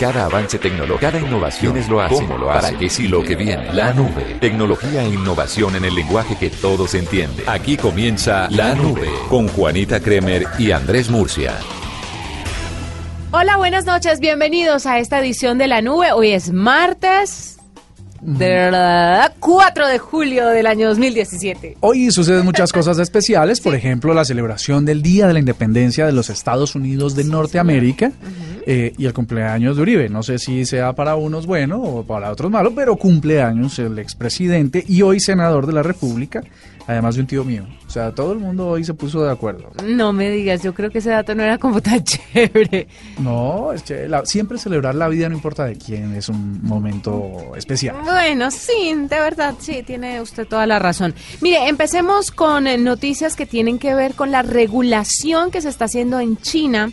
Cada avance tecnológico, cada innovación es lo hace, lo para que sí lo que viene. La nube. Tecnología e innovación en el lenguaje que todos entienden. Aquí comienza La Nube con Juanita Kremer y Andrés Murcia. Hola, buenas noches, bienvenidos a esta edición de La Nube. Hoy es martes. De verdad, 4 de julio del año 2017. Hoy suceden muchas cosas especiales, por ejemplo, la celebración del Día de la Independencia de los Estados Unidos de Norteamérica eh, y el cumpleaños de Uribe. No sé si sea para unos bueno o para otros malo, pero cumpleaños el expresidente y hoy senador de la República, además de un tío mío. O sea, todo el mundo hoy se puso de acuerdo. No me digas, yo creo que ese dato no era como tan chévere. No, es que la- siempre celebrar la vida, no importa de quién, es un momento especial. Bueno, sí, de verdad, sí, tiene usted toda la razón. Mire, empecemos con eh, noticias que tienen que ver con la regulación que se está haciendo en China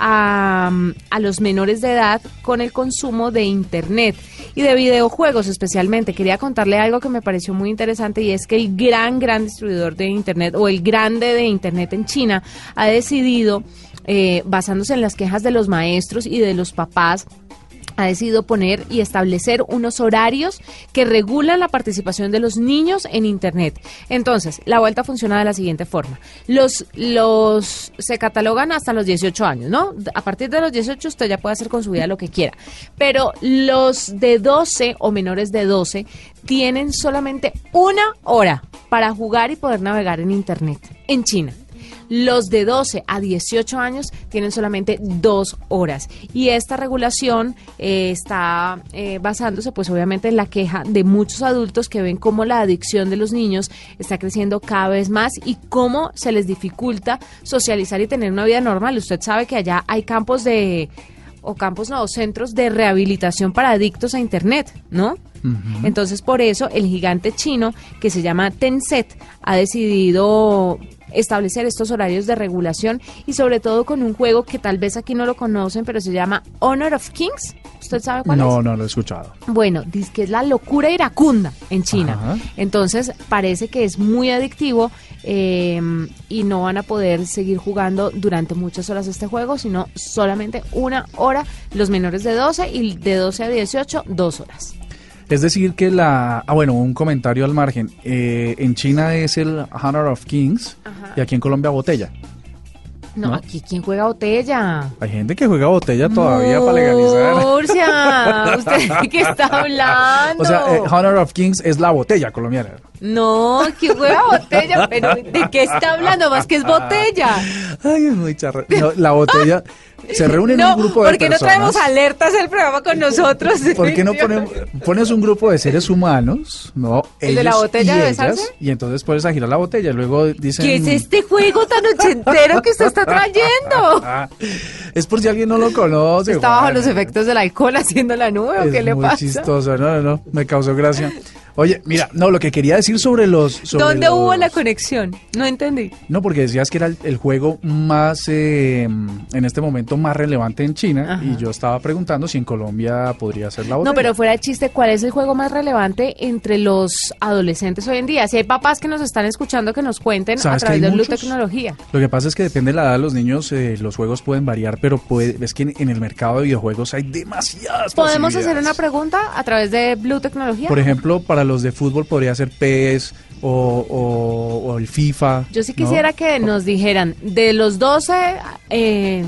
a, a los menores de edad con el consumo de Internet y de videojuegos especialmente. Quería contarle algo que me pareció muy interesante y es que el gran, gran distribuidor de Internet o el grande de Internet en China ha decidido, eh, basándose en las quejas de los maestros y de los papás, ha decidido poner y establecer unos horarios que regulan la participación de los niños en Internet. Entonces, la vuelta funciona de la siguiente forma. Los, los se catalogan hasta los 18 años, ¿no? A partir de los 18 usted ya puede hacer con su vida lo que quiera. Pero los de 12 o menores de 12 tienen solamente una hora para jugar y poder navegar en Internet en China. Los de 12 a 18 años tienen solamente dos horas. Y esta regulación eh, está eh, basándose, pues obviamente, en la queja de muchos adultos que ven cómo la adicción de los niños está creciendo cada vez más y cómo se les dificulta socializar y tener una vida normal. Usted sabe que allá hay campos de o campos no, centros de rehabilitación para adictos a Internet, ¿no? Entonces, por eso el gigante chino que se llama Tencent ha decidido establecer estos horarios de regulación y sobre todo con un juego que tal vez aquí no lo conocen, pero se llama Honor of Kings. ¿Usted sabe cuál es? No, no lo he escuchado. Bueno, dice que es la locura iracunda en China. Ajá. Entonces parece que es muy adictivo eh, y no van a poder seguir jugando durante muchas horas este juego, sino solamente una hora los menores de 12 y de 12 a 18, dos horas. Es decir, que la. Ah, bueno, un comentario al margen. Eh, en China es el Honor of Kings y aquí en Colombia botella. No, ¿No? aquí ¿quién juega botella? Hay gente que juega botella todavía para legalizar. Murcia, ¿usted de qué está hablando? O sea, eh, Honor of Kings es la botella colombiana. No, ¿quién juega botella? Pero ¿de qué está hablando? Más que es botella. Ay, es muy charra. No, la botella se reúne en no, un grupo de ¿por qué no personas. traemos alertas al programa con nosotros? ¿Por qué no ponemos, pones un grupo de seres humanos, no? ¿El de la botella y de ellas? Y entonces pones a girar la botella luego dicen... ¿Qué es este juego tan ochentero que usted está trayendo? Es por si alguien no lo conoce. ¿Está bajo los efectos del alcohol haciendo la nube o Es qué le muy pasa? chistoso, no, no, no, me causó gracia. Oye, mira, no, lo que quería decir sobre los... sobre ¿Dónde los- hubo la conexión? No entendí. No, porque decías que era el, el juego más, eh, en este momento, más relevante en China. Ajá. Y yo estaba preguntando si en Colombia podría ser la botella. No, pero fuera de chiste, ¿cuál es el juego más relevante entre los adolescentes hoy en día? Si hay papás que nos están escuchando, que nos cuenten a ¿Sabes que través de Blue? Tecnología. Lo que pasa es que depende de la edad de los niños, eh, los juegos pueden variar, pero puede, es que en, en el mercado de videojuegos hay demasiadas ¿Podemos hacer una pregunta a través de Blue Tecnología? Por ejemplo, para los de fútbol podría ser PES o, o- o el FIFA. Yo sí ¿no? quisiera que nos dijeran de los 12, eh,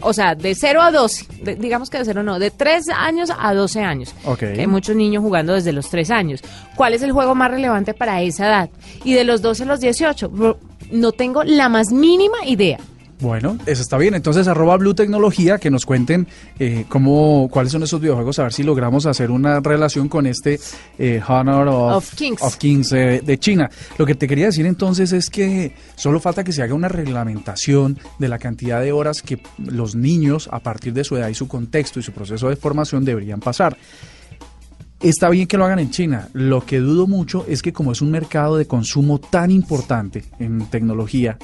o sea, de 0 a 12, de- digamos que de 0 no, de 3 años a 12 años. Ok. Que hay muchos niños jugando desde los 3 años. ¿Cuál es el juego más relevante para esa edad? Y de los 12 a los 18, bro, no tengo la más mínima idea. Bueno, eso está bien. Entonces, arroba Blue Tecnología, que nos cuenten eh, cómo, cuáles son esos videojuegos, a ver si logramos hacer una relación con este eh, Honor of, Of Kings. eh, de China. Lo que te quería decir entonces es que solo falta que se haga una reglamentación de la cantidad de horas que los niños, a partir de su edad y su contexto y su proceso de formación, deberían pasar. Está bien que lo hagan en China. Lo que dudo mucho es que como es un mercado de consumo tan importante en tecnología,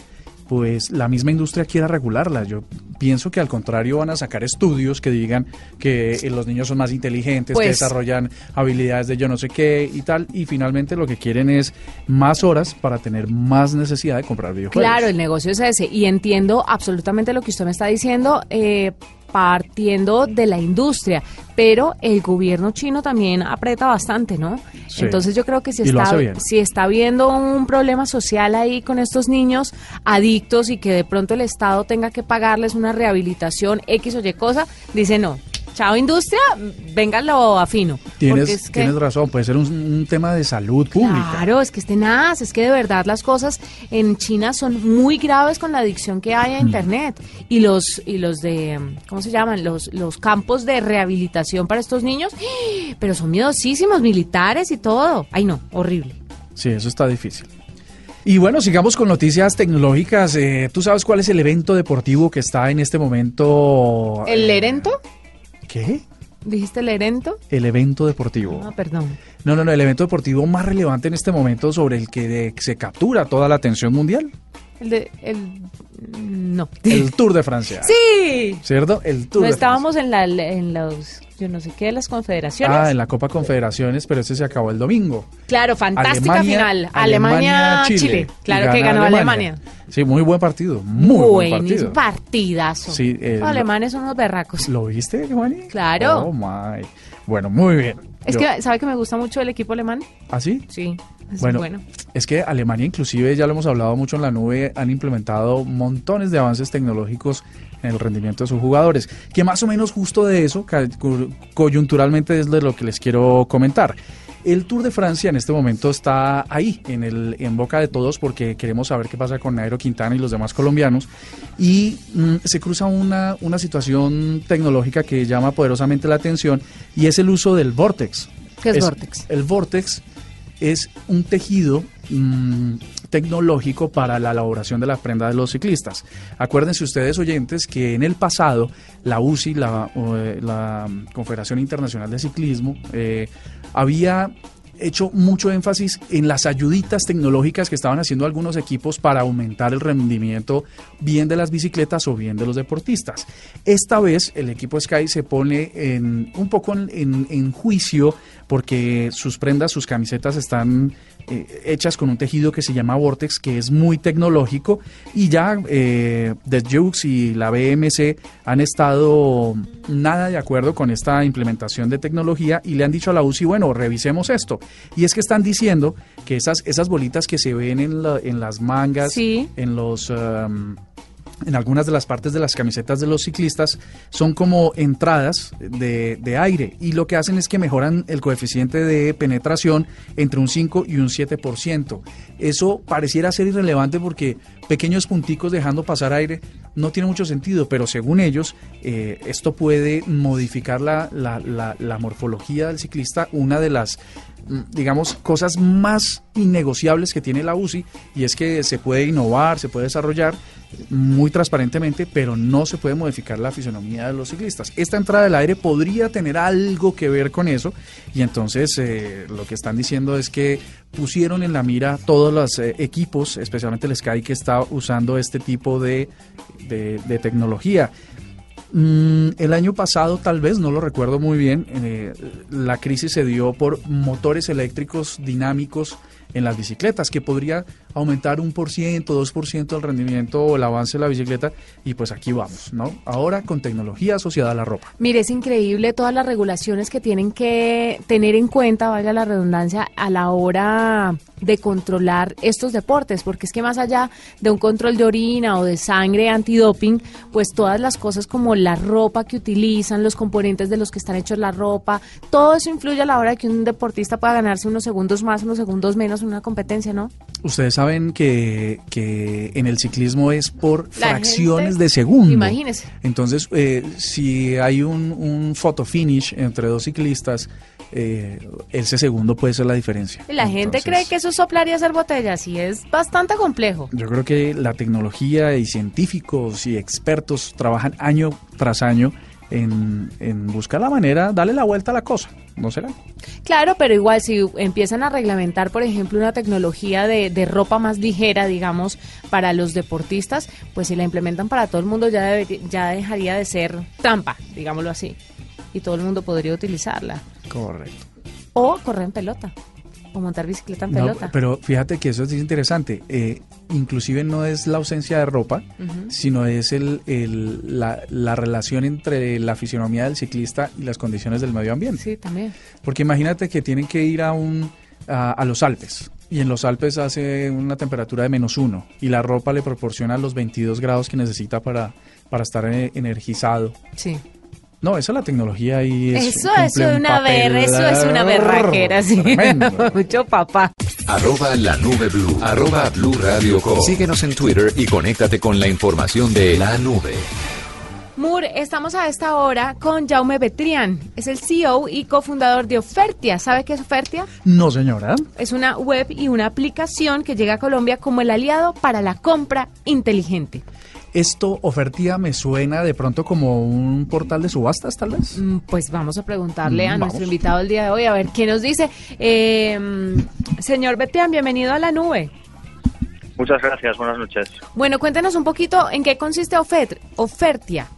pues la misma industria quiera regularla. Yo pienso que al contrario van a sacar estudios que digan que eh, los niños son más inteligentes, que Pues- desarrollan habilidades de yo no sé qué y tal, y finalmente lo que quieren es más horas para tener más necesidad de comprar videojuegos. Claro, el negocio es ese. Y entiendo absolutamente lo que usted me está diciendo, eh, partiendo de la industria. Pero el gobierno chino también aprieta bastante, ¿no? Sí. Entonces yo creo que si está, si está viendo un problema social ahí con estos niños adictos y que de pronto el Estado tenga que pagarles una rehabilitación X o Y cosa, dice no. Chao industria, véngalo afino. Tienes, es que- tienes razón, puede ser un, un tema de salud pública. Claro, es que es tenaz, es que de verdad las cosas en China son muy graves con la adicción que hay a Mm. internet y los y los de ¿cómo se llaman? Los los campos de rehabilitación para estos niños, pero son miedosísimos, militares y todo. Ay, no, horrible. Sí, eso está difícil. Y bueno, sigamos con noticias tecnológicas. Eh, ¿Tú sabes cuál es el evento deportivo que está en este momento? ¿El eh, Lerento? ¿Qué? ¿Dijiste Lerento? El evento deportivo. Ah, perdón. No, no, no, el evento deportivo más relevante en este momento sobre el que de- se captura toda la atención mundial. El de el no. El Tour de Francia. Sí. ¿Cierto? El Tour No de estábamos en la en los yo no sé qué de las Francia. confederaciones. Ah, en la Copa Confederaciones, pero ese se acabó el domingo. Claro, fantástica Alemania- final. Alemania, Chile. Claro gana que ganó Alemania. Sí, muy buen partido. Muy buen partido. partidazo. Sí, Los alemanes son unos berracos. ¿Lo viste, Juani? Claro. Oh, my. Bueno, muy bien. Es Yo- que, ¿sabe que me gusta mucho el equipo alemán? ¿Ah, sí? Sí, es Bueno, bueno. es que Alemania inclusive, ya lo hemos hablado mucho en la nube, han implementado montones de avances tecnológicos en el rendimiento de sus jugadores, que más o menos justo de eso, coyunturalmente es de lo que les quiero comentar. El Tour de Francia en este momento está ahí, en, el, en boca de todos, porque queremos saber qué pasa con Nairo Quintana y los demás colombianos. Y mm, se cruza una, una situación tecnológica que llama poderosamente la atención y es el uso del Vortex. ¿Qué es Vortex? El Vortex es un tejido mm, tecnológico para la elaboración de la prenda de los ciclistas. Acuérdense ustedes oyentes que en el pasado la UCI, la, eh, la Confederación Internacional de Ciclismo, eh, había hecho mucho énfasis en las ayuditas tecnológicas que estaban haciendo algunos equipos para aumentar el rendimiento bien de las bicicletas o bien de los deportistas. Esta vez el equipo Sky se pone en, un poco en, juicio porque sus prendas, sus camisetas están eh, hechas con un tejido que se llama Vortex, que es muy tecnológico y ya eh, The Jukes y la BMC han estado nada de acuerdo con esta implementación de tecnología y le han dicho a la UCI, bueno, revisemos esto. Y es que están diciendo que esas, esas bolitas que se ven en, la- en las mangas, Sí. en los... um, en algunas de las partes de las camisetas de los ciclistas son como entradas de, de aire y lo que hacen es que mejoran el coeficiente de penetración entre un 5 y un 7%. Eso pareciera ser irrelevante porque pequeños punticos dejando pasar aire no tiene mucho sentido, pero según ellos eh, esto puede modificar la, la- la- la morfología del ciclista, una de las digamos, cosas más innegociables que tiene la UCI y es que se puede innovar, se puede desarrollar muy transparentemente, pero no se puede modificar la fisonomía de los ciclistas. Esta entrada del aire podría tener algo que ver con eso y entonces eh, lo que están diciendo es que pusieron en la mira todos los eh, equipos, especialmente el Sky que está usando este tipo de tecnología. Mm, el año pasado, tal vez, no lo recuerdo muy bien, eh, la crisis se dio por motores eléctricos dinámicos en las bicicletas, que podría aumentar un por ciento, dos por ciento el rendimiento o el avance de la bicicleta, y pues aquí vamos, ¿no? Ahora con tecnología asociada a la ropa. Mire, es increíble todas las regulaciones que tienen que tener en cuenta, valga la redundancia, a la hora de controlar estos deportes, porque es que más allá de un control de orina o de sangre antidoping, pues todas las cosas como la ropa que utilizan, los componentes de los que están hechos la ropa, todo eso influye a la hora de que un deportista pueda ganarse unos segundos más, unos segundos menos en una competencia, ¿no? Ustedes saben que, que en el ciclismo es por La fracciones gente- de segundo. Imagínese. Entonces, eh, si hay un, un photo finish entre dos ciclistas, eh, ese segundo puede ser la diferencia. La gente Entonces, cree que eso es soplar y hacer botellas y es bastante complejo. Yo creo que la tecnología y científicos y expertos trabajan año tras año en, en buscar la manera, darle la vuelta a la cosa, ¿no será? Claro, pero igual si empiezan a reglamentar, por ejemplo, una tecnología de, de ropa más ligera, digamos, para los deportistas, pues si la implementan para todo el mundo ya, ya dejaría de ser trampa, digámoslo así. Y todo el mundo podría utilizarla. Correcto. O correr en pelota. O montar bicicleta en No, pelota. pero fíjate que eso es interesante. Eh, inclusive no es la ausencia de ropa, sino es el, el- la, la relación entre la fisionomía del ciclista y las condiciones del medio ambiente. Sí, también. Porque imagínate que tienen que ir a, un, a, a los Alpes. Y en los Alpes hace una temperatura de menos uno. Y la ropa le proporciona los 22 grados que necesita para, para estar eh, energizado. Sí. No, esa es la tecnología y es, Eso, eso es un una ver, eso es una berraquera, sí. Mucho papá. Arroba la nube blue. Arroba blue radio com. Síguenos en Twitter y conéctate con la información de la nube. Moore, estamos a esta hora con Jaume Betrián. Es el CEO y cofundador de Ofertia. ¿Sabe qué es Ofertia? No, señora. Es una web y una aplicación que llega a Colombia como el aliado para la compra inteligente. Esto, Ofertia, me suena de pronto como un portal de subastas, tal vez. Mm, Pues vamos a preguntarle a Mm, nuestro invitado del día de hoy a ver qué nos dice. Eh, señor Betrián, bienvenido a la nube. Muchas gracias, buenas noches. Bueno, cuéntenos un poquito en qué consiste Ofet- Ofertia.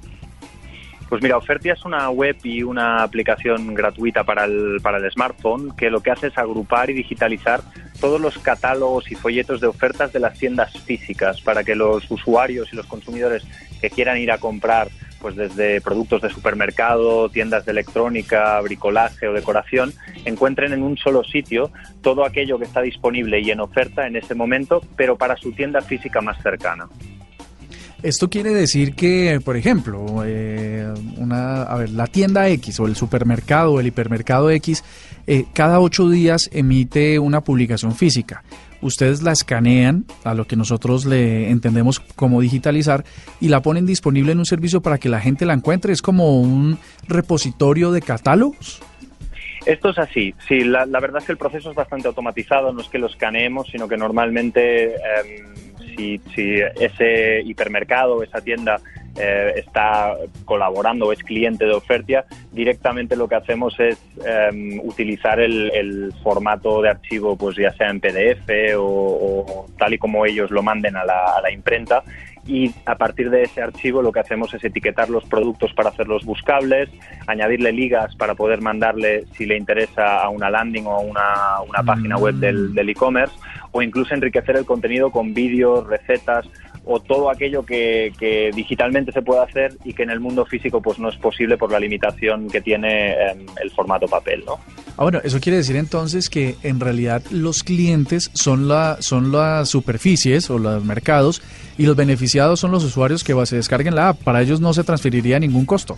Pues mira, Ofertia es una web y una aplicación gratuita para el, para el smartphone que lo que hace es agrupar y digitalizar todos los catálogos y folletos de ofertas de las tiendas físicas para que los usuarios y los consumidores que quieran ir a comprar pues desde productos de supermercado, tiendas de electrónica, bricolaje o decoración, encuentren en un solo sitio todo aquello que está disponible y en oferta en ese momento, pero para su tienda física más cercana. Esto quiere decir que, por ejemplo, eh, una, a ver, la tienda X o el supermercado o el hipermercado X, eh, cada ocho días emite una publicación física. Ustedes la escanean a lo que nosotros le entendemos como digitalizar y la ponen disponible en un servicio para que la gente la encuentre. Es como un repositorio de catálogos. Esto es así, sí, la, verdad es que el proceso es bastante automatizado, no es que lo escaneemos, sino que normalmente em, si, si ese hipermercado, esa tienda eh, está colaborando o es cliente de Ofertia, directamente lo que hacemos es em, utilizar el, el formato de archivo, pues ya sea en PDF o, o tal y como ellos lo manden a la, a la imprenta y a partir de ese archivo lo que hacemos es etiquetar los productos para hacerlos buscables, añadirle ligas para poder mandarle si le interesa a una landing o a una, una página web del del e-commerce o incluso enriquecer el contenido con vídeos, recetas o todo aquello que, que digitalmente se puede hacer y que en el mundo físico pues no es posible por la limitación que tiene em, el formato papel, ¿no? Ah, bueno, eso quiere decir entonces que en realidad los clientes son, la, son las superficies o los mercados y los beneficiados son los usuarios que se descarguen la app. Para ellos no se transferiría ningún costo.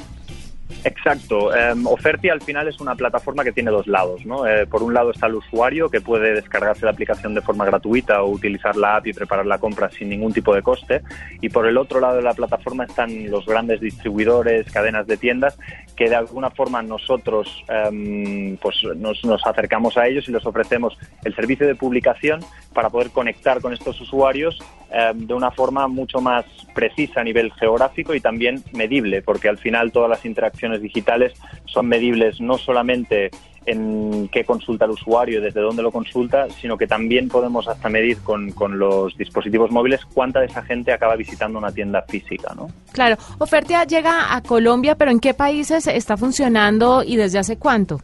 Exacto. Um, Oferti al final es una plataforma que tiene dos lados. ¿no? Eh, por un lado está el usuario que puede descargarse la aplicación de forma gratuita o utilizar la app y preparar la compra sin ningún tipo de coste. Y por el otro lado de la plataforma están los grandes distribuidores, cadenas de tiendas, que de alguna forma nosotros um, pues nos, nos acercamos a ellos y les ofrecemos el servicio de publicación para poder conectar con estos usuarios um, de una forma mucho más precisa a nivel geográfico y también medible, porque al final todas las interacciones digitales son medibles no solamente en qué consulta el usuario desde dónde lo consulta, sino que también podemos hasta medir con, con, los dispositivos móviles cuánta de esa gente acaba visitando una tienda física, ¿no? Claro, Ofertia llega a Colombia, pero ¿en qué países está funcionando y desde hace cuánto?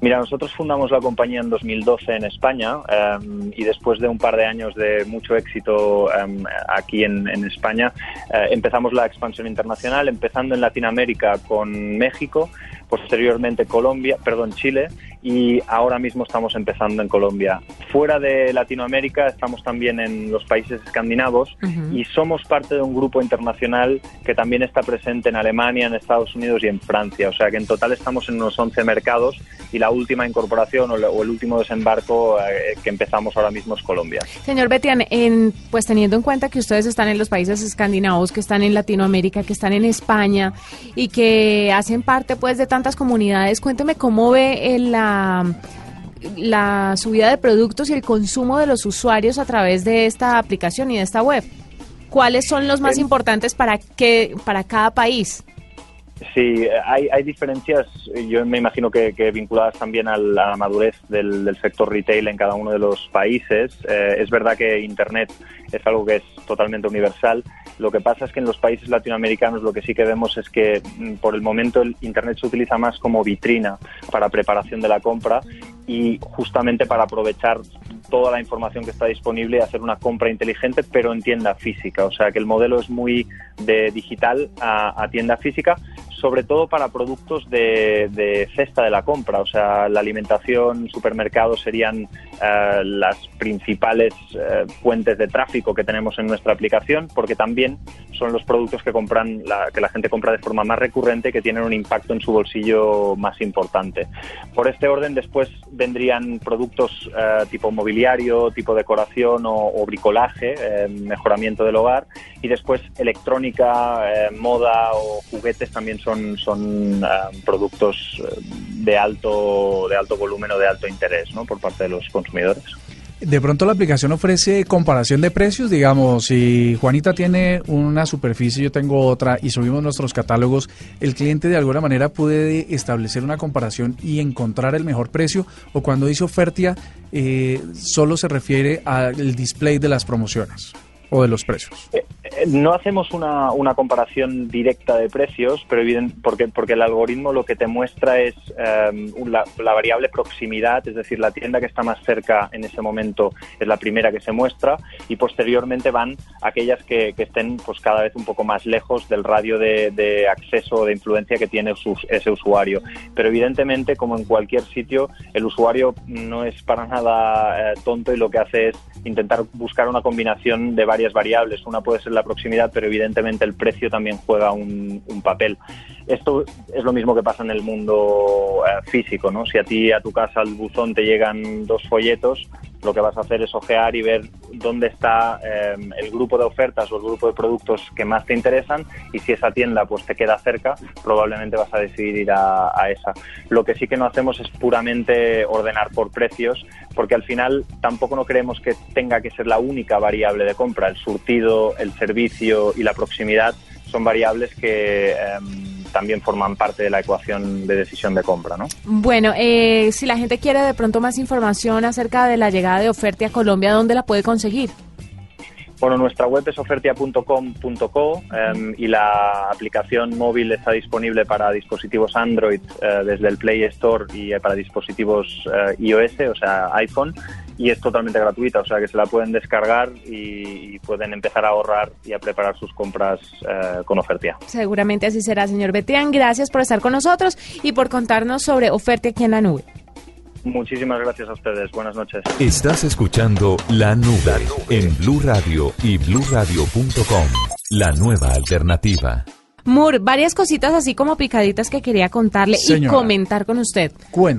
Mira, nosotros fundamos la compañía en 2012 en España um, y después de un par de años de mucho éxito um, aquí en, España uh, empezamos la expansión internacional, empezando en Latinoamérica con México, posteriormente Colombia, perdón, Chile y ahora mismo estamos empezando en Colombia. Fuera de Latinoamérica estamos también en los países escandinavos y somos parte de un grupo internacional que también está presente en Alemania, en Estados Unidos y en Francia. O sea que en total estamos en unos 11 mercados y la última incorporación o, el último desembarco eh, que empezamos ahora mismo es Colombia. Señor Betian, en, pues teniendo en cuenta que ustedes están en los países escandinavos, que están en Latinoamérica, que están en España y que hacen parte pues de tantas comunidades, cuénteme cómo ve la la subida de productos y el consumo de los usuarios a través de esta aplicación y de esta web. ¿Cuáles son los más importantes para que para cada país? Sí, hay, hay diferencias, yo me imagino que, vinculadas también a la madurez del, sector retail en cada uno de los países. Eh, es verdad que Internet es algo que es totalmente universal. Lo que pasa es que en los países latinoamericanos lo que sí que vemos es que mm, por el momento el Internet se utiliza más como vitrina para preparación de la compra y justamente para aprovechar toda la información que está disponible y hacer una compra inteligente, pero en tienda física. O sea que el modelo es muy de digital a tienda física sobre todo para productos de, cesta de la compra, o sea, la alimentación, supermercados serían eh, las principales eh, fuentes de tráfico que tenemos en nuestra aplicación, porque también son los productos que compran, la, que la gente compra de forma más recurrente, que tienen un impacto en su bolsillo más importante. Por este orden, después vendrían productos eh, tipo mobiliario, tipo decoración o bricolaje, mejoramiento del hogar, y después electrónica, moda o juguetes también son, son ah, productos eh, de alto, de alto volumen o de alto interés ¿no? por parte de los consumidores. De pronto la aplicación ofrece comparación de precios, digamos, si Juanita tiene una superficie, yo tengo otra y subimos nuestros catálogos, el cliente de alguna manera puede establecer una comparación y encontrar el mejor precio o cuando dice oferta eh, solo se refiere al display de las promociones o de los precios? Eh, eh, no hacemos una, comparación directa de precios, pero evidente, porque, porque el algoritmo lo que te muestra es em, la, variable proximidad, es decir, la tienda que está más cerca en ese momento es la primera que se muestra y posteriormente van aquellas que, que estén pues cada vez un poco más lejos del radio de, acceso o de influencia que tiene ese usuario. Pero evidentemente, como en cualquier sitio, el usuario no es para nada eh, tonto y lo que hace es intentar buscar una combinación de varias variables. Una puede ser proximidad, pero evidentemente el precio también juega un, papel. Esto es lo mismo que pasa en el mundo eh, físico, ¿no? Si a ti, a tu casa, al buzón te llegan dos folletos, lo que vas a hacer es ojear y ver dónde está em, el grupo de ofertas o el grupo de productos que más te interesan y si esa tienda pues te queda cerca, probablemente vas a decidir ir a, esa. Lo que sí que no hacemos es puramente ordenar por precios, porque al final tampoco no creemos que tenga que ser la única variable de compra. El surtido, el servicio y la proximidad son variables que... Em, también forman parte de la ecuación de decisión de compra. ¿no? Bueno, eh, si la gente quiere de pronto más información acerca de la llegada de Ofertia a Colombia, ¿dónde la puede conseguir? Bueno, nuestra web es ofertia.com.co em, y la aplicación móvil está disponible para dispositivos Android eh, desde el Play Store y para dispositivos eh, iOS, o sea, iPhone y es totalmente gratuita, o sea que se la pueden descargar y, pueden empezar a ahorrar y a preparar sus compras eh, con Ofertia. Seguramente así será, señor Betian. Gracias por estar con nosotros y por contarnos sobre Oferta aquí en la nube. Muchísimas gracias a ustedes. Buenas noches. Estás escuchando La Nube en Blue Radio y bluradio.com. La nueva alternativa. Moore, varias cositas así como picaditas que quería contarle y comentar con usted.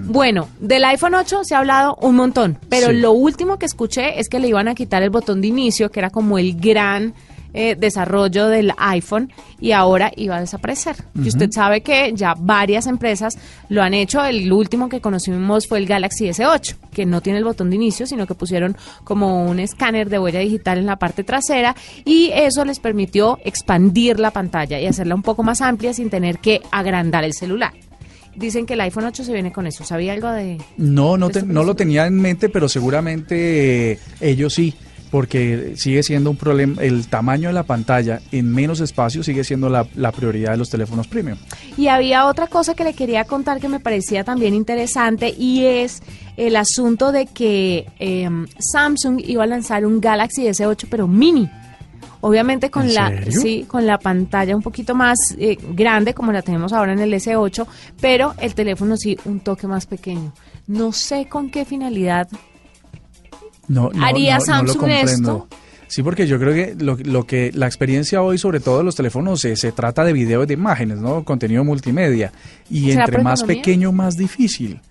Bueno, del iPhone 8 se ha hablado un montón, pero lo último que escuché es que le iban a quitar el botón de inicio, que era como el gran eh, desarrollo del iPhone y ahora iba a desaparecer. Y usted sabe que ya varias empresas lo han hecho. El último que conocimos fue el Galaxy S8, que no tiene el botón de inicio, sino que pusieron como un escáner de huella digital en la parte trasera y eso les permitió expandir la pantalla y hacerla un poco más amplia sin tener que agrandar el celular dicen que el iPhone 8 se viene con eso. ¿Sabía algo de...? No, no, no lo tenía en mente, pero seguramente eh, ellos sí porque sigue siendo un problema, el tamaño de la pantalla en menos espacio sigue siendo la, prioridad de los teléfonos premium. Y había otra cosa que le quería contar que me parecía también interesante y es el asunto de que em, Samsung iba a lanzar un Galaxy S8 pero mini. Obviamente con la sí, con la pantalla un poquito más eh, grande como la tenemos ahora en el S8, pero el teléfono sí un toque más pequeño. No sé con qué finalidad No, no, ¿Haría no, no lo Samsung comprendo. esto? Sí, porque yo creo que lo, lo que la experiencia hoy, sobre todo de los teléfonos, se, se trata de videos de imágenes, ¿no? Contenido multimedia. Y ¿Será entre más economía? pequeño, más difícil.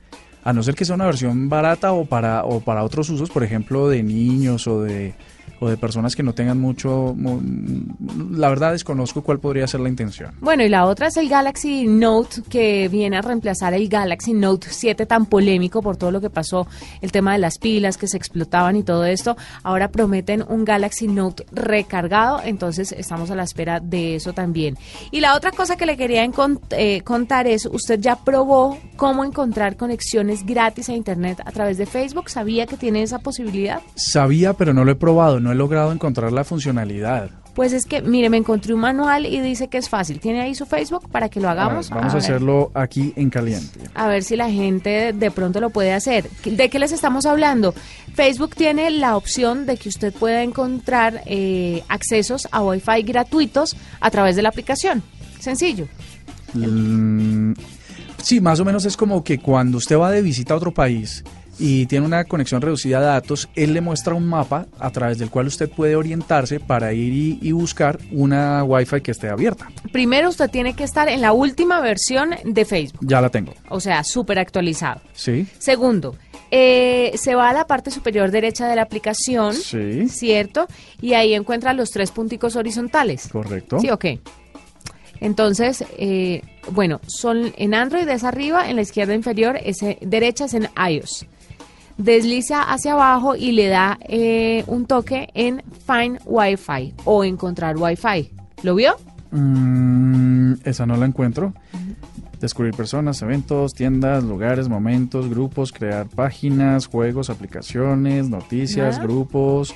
A no ser que sea una versión barata o para, o para otros usos, por ejemplo, de niños o de, o de personas que no tengan mucho... mu- La verdad desconozco cuál podría ser la intención. Bueno, y la otra es el Galaxy Note que viene a reemplazar el Galaxy Note 7 tan polémico por todo lo que pasó, el tema de las pilas que se explotaban y todo esto. Ahora prometen un Galaxy Note recargado, entonces estamos a la espera de eso también. Y la otra cosa que le quería eh, contar es, usted ya probó cómo encontrar conexiones gratis a Internet a través de Facebook, ¿sabía que tiene esa posibilidad? Sabía, pero no lo he probado, no he logrado encontrar la funcionalidad. Pues es que, mire, me encontré un manual y dice que es fácil. ¿Tiene ahí su Facebook para que lo hagamos? A ver, vamos a, hacerlo aquí en caliente. A ver si la gente de pronto lo puede hacer. ¿De qué les estamos hablando? Facebook tiene la opción de que usted pueda encontrar eh, accesos a Wi-Fi gratuitos a través de la aplicación. Sencillo. Mm, sí, más o menos es como que cuando usted va de visita a otro país y tiene una conexión reducida de datos, él le muestra un mapa a través del cual usted puede orientarse para ir y, y buscar una Wi-Fi que esté abierta. Primero usted tiene que estar en la última versión de Facebook, Ya la tengo. o sea, súper actualizado. ¿Sí? Segundo, eh, se va a la parte superior derecha de la aplicación, Sí. ¿cierto? Y ahí encuentra los tres punticos horizontales. Correcto. Sí, ok. Entonces, eh, bueno, son en Android es arriba, en la izquierda inferior, es, eh, derecha es en iOS. Desliza hacia abajo y le da eh, un toque en Find Wi-Fi o encontrar Wi-Fi. ¿Lo vio? Mm, esa no la encuentro. Descubrir personas, eventos, tiendas, lugares, momentos, grupos, crear páginas, juegos, aplicaciones, noticias, Nada. grupos.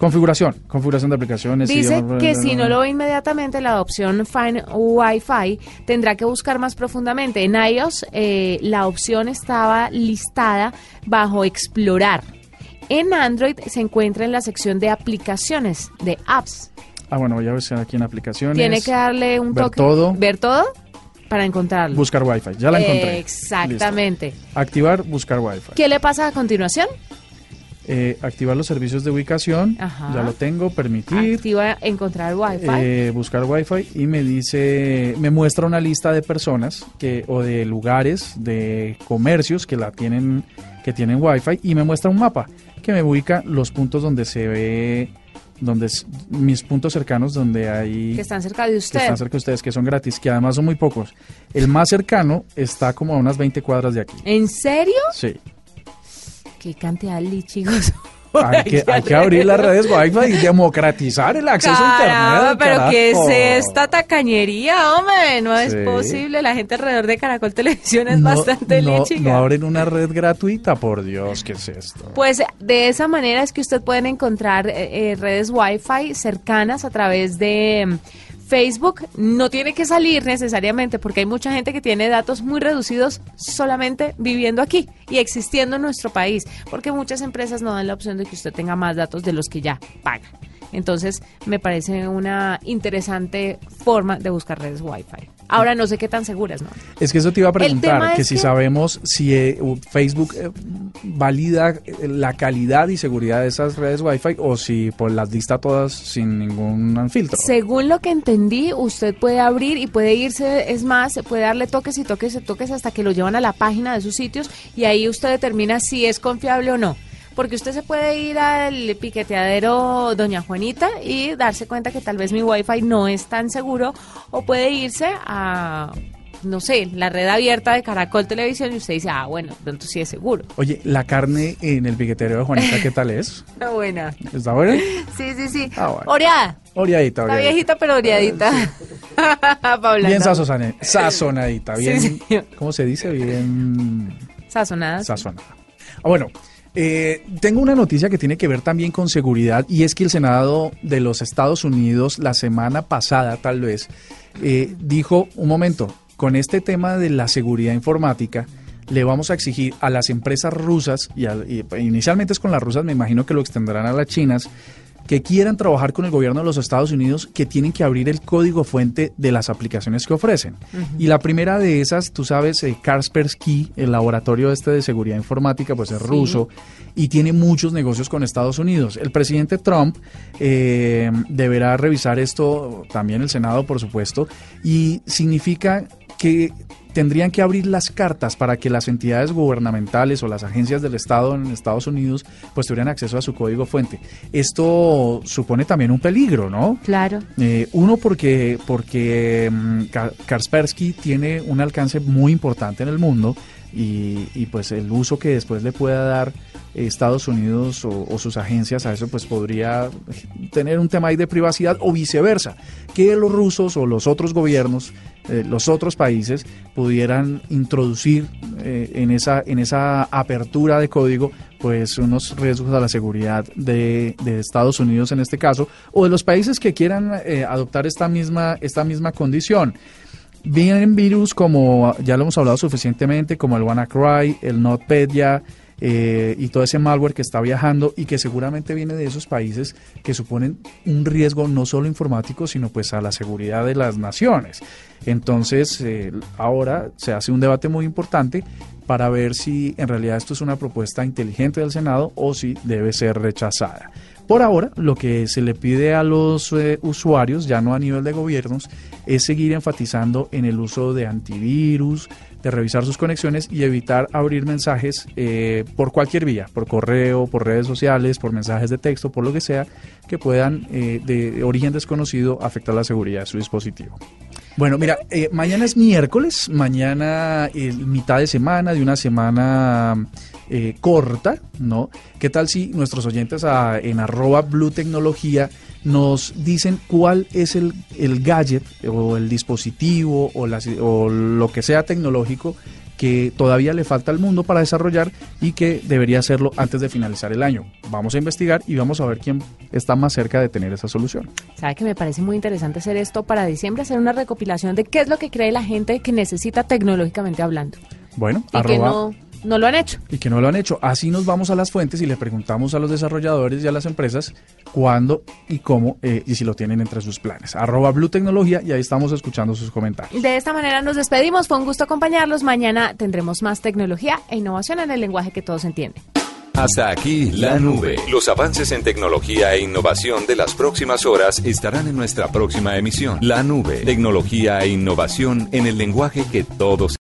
Configuración, configuración de aplicaciones. Dice que si no lo ve inmediatamente la opción Find Wi-Fi, tendrá que buscar más profundamente. En iOS eh, la opción estaba listada bajo Explorar. En Android se encuentra en la sección de aplicaciones, de apps. Ah, bueno, voy a ver si aquí en aplicaciones. Tiene que darle un ver toque. todo. Ver todo para encontrarlo. Buscar Wi-Fi. Ya la encontré. Exactamente. Listo. Activar, buscar Wi-Fi. ¿Qué le pasa a continuación? Eh, activar los servicios de ubicación. Ajá. Ya lo tengo. Permitir. Activa encontrar Wi-Fi. eh, buscar Wi-Fi y me dice, me muestra una lista de personas que o de lugares, de comercios que la tienen, que tienen Wi-Fi y me muestra un mapa que me ubica los puntos donde se ve, donde es- mis puntos cercanos donde hay que están cerca de que usted. están cerca de ustedes, que son gratis, que además son muy pocos. El más cercano está como a unas 20 cuadras de aquí. ¿En serio? Sí. Qué cantidad de lichigos. Hay que, hay que abrir las redes Wi-Fi y democratizar el acceso a Internet. pero ¿qué es esta tacañería, hombre? No es posible. La gente alrededor de Caracol Televisión es No, bastante no, lichiga. no abren una red gratuita, por Dios, ¿qué es esto? Pues de esa manera es que usted puede encontrar eh, eh, redes Wi-Fi cercanas a través de Facebook. No tiene que salir necesariamente porque hay mucha gente que tiene datos muy reducidos solamente viviendo aquí y existiendo en nuestro país, porque muchas empresas no dan la opción de que usted tenga más datos de los que ya paga. Entonces, me parece una interesante forma de buscar redes Wi-Fi. Ahora no sé qué tan seguras, ¿no? Es que eso te iba a preguntar, que si que- sabemos si eh, Facebook eh, valida eh, la calidad y seguridad de esas redes Wi-Fi o si pues, las lista todas sin ningún filtro. Según lo que entendí, usted puede abrir y puede irse, es más, puede darle toques y toques y toques hasta que lo llevan a la página de sus sitios y ahí usted determina si es confiable o no. Porque usted se puede ir al piqueteadero Doña Juanita y darse cuenta que tal vez mi wifi no es tan seguro o puede irse a, no sé, la red abierta de Caracol Televisión y usted dice, ah, bueno, pronto sí es seguro. Oye, la carne en el piquetero de Juanita, ¿qué tal es? Está buena. ¿Está buena? Sí, sí, sí. Ah, bueno. Oreada. Oreadita, Está oreadita. viejita, pero oreadita. Paula, Bien sazonadita, Sí, bien. ¿cómo se dice? Bien Sazonadas. sazonada. Ah, bueno, eh, tengo una noticia que tiene que ver también con seguridad y es que el Senado de los Estados Unidos la semana pasada tal vez eh, dijo, un momento, con este tema de la seguridad informática le vamos a exigir a las empresas rusas, y, y inicialmente es con las rusas, me imagino que lo extenderán a las chinas, que quieran trabajar con el gobierno de los Estados Unidos que tienen que abrir el código fuente de las aplicaciones que ofrecen. Y la primera de esas, tú sabes, eh, Kaspersky, el laboratorio este de seguridad informática, pues es ruso y tiene muchos negocios con Estados Unidos. El presidente Trump eh, deberá revisar esto, también el Senado, por supuesto, y significa que tendrían que abrir las cartas para que las entidades gubernamentales o las agencias del Estado en Estados Unidos pues tuvieran acceso a su código fuente. Esto supone también un peligro, ¿no? Claro. Eh, uno porque, porque mm, Kaspersky tiene un alcance muy importante en el mundo y, y, pues el uso que después le pueda dar Estados Unidos o, sus agencias a eso pues podría tener un tema ahí de privacidad o viceversa, que los rusos o los otros gobiernos, eh, los otros países pudieran introducir eh, en, esa, en esa apertura de código pues unos riesgos a la seguridad de, Estados Unidos en este caso o de los países que quieran eh, adoptar esta misma, esta misma condición. Vienen virus como, ya lo hemos hablado suficientemente, como el WannaCry, el NotPetya eh, y todo ese malware que está viajando y que seguramente viene de esos países que suponen un riesgo no solo informático, sino pues a la seguridad de las naciones. Entonces, eh, ahora se hace un debate muy importante para ver si en realidad esto es una propuesta inteligente del Senado o si debe ser rechazada. Por ahora, lo que se le pide a los eh, usuarios, ya no a nivel de gobiernos, es seguir enfatizando en el uso de antivirus, de revisar sus conexiones y evitar abrir mensajes eh, por cualquier vía, por correo, por redes sociales, por mensajes de texto, por lo que sea, que puedan eh, de origen desconocido afectar la seguridad de su dispositivo. Bueno, mira, eh, mañana es miércoles, mañana es mitad de semana, de una semana eh, corta, ¿no? ¿Qué tal si nuestros oyentes a, en arroba Blue Tecnología nos dicen cuál es el, el gadget o el dispositivo o, o lo que sea tecnológico que todavía le falta al mundo para desarrollar y que debería hacerlo antes de finalizar el año. Vamos a investigar y vamos a ver quién está más cerca de tener esa solución. Sabe que me parece muy interesante hacer esto para diciembre, hacer una recopilación de qué es lo que cree la gente que necesita tecnológicamente hablando. Bueno, y que no no lo han hecho. Y que no lo han hecho. Así nos vamos a las fuentes y le preguntamos a los desarrolladores y a las empresas cuándo y cómo eh, y si lo tienen entre sus planes. Arroba Blue Tecnología y ahí estamos escuchando sus comentarios. De esta manera nos despedimos. Fue un gusto acompañarlos. Mañana tendremos más tecnología e innovación en el lenguaje que todos entienden. Hasta aquí la nube. Los avances en tecnología e innovación de las próximas horas estarán en nuestra próxima emisión. La nube, tecnología e innovación en el lenguaje que todos